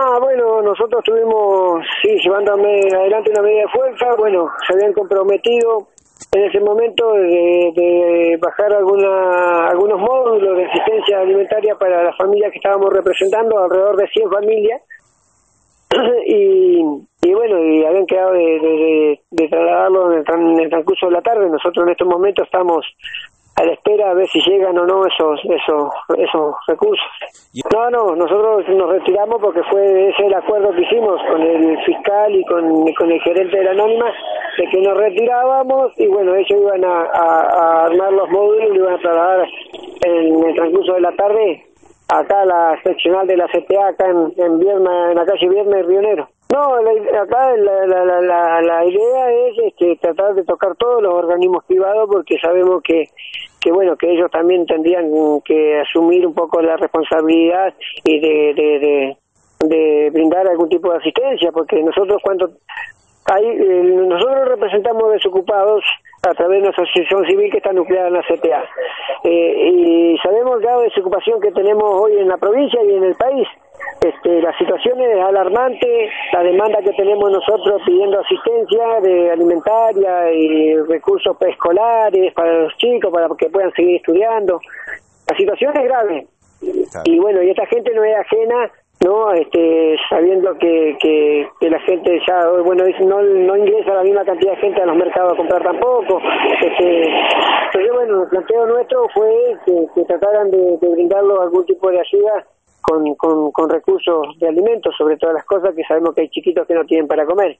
Ah, bueno, nosotros estuvimos, sí, llevando adelante una medida de fuerza, bueno, se habían comprometido en ese momento de, bajar alguna, algunos módulos de asistencia alimentaria para las familias que estábamos representando, alrededor de 100 familias, y, y bueno, y habían quedado de, de, trasladarlo en el, el, transcurso de la tarde. Nosotros en estos momentos estamos a la espera a ver si llegan o no esos esos esos recursos. No, no, nosotros nos retiramos porque fue ese el acuerdo que hicimos con el fiscal y con, con el gerente de la anónima de que nos retirábamos y bueno, ellos iban a, armar los módulos y lo iban a trasladar en el transcurso de la tarde acá a la seccional de la CTA, acá en, en, Vierna, en la calle Viernes Rionero. No, acá la, la, la, la, idea es este, tratar de tocar todos los organismos privados porque sabemos que, que bueno que ellos también tendrían que asumir un poco la responsabilidad y de, de, de, brindar algún tipo de asistencia porque nosotros cuando hay, nosotros representamos desocupados a través de una asociación civil que está nucleada en la CTA. Eh, y sabemos la desocupación que tenemos hoy en la provincia y en el país. Este, la situación es alarmante, la demanda que tenemos nosotros pidiendo asistencia de alimentaria y recursos preescolares para los chicos, para que puedan seguir estudiando. La situación es grave. Y bueno, y esta gente no es ajena no este sabiendo que, que, la gente ya bueno no no ingresa la misma cantidad de gente a los mercados a comprar tampoco este pero bueno el planteo nuestro fue que, trataran de, de brindarlo algún tipo de ayuda con, con, con recursos de alimentos, sobre todas las cosas que sabemos que hay chiquitos que no tienen para comer.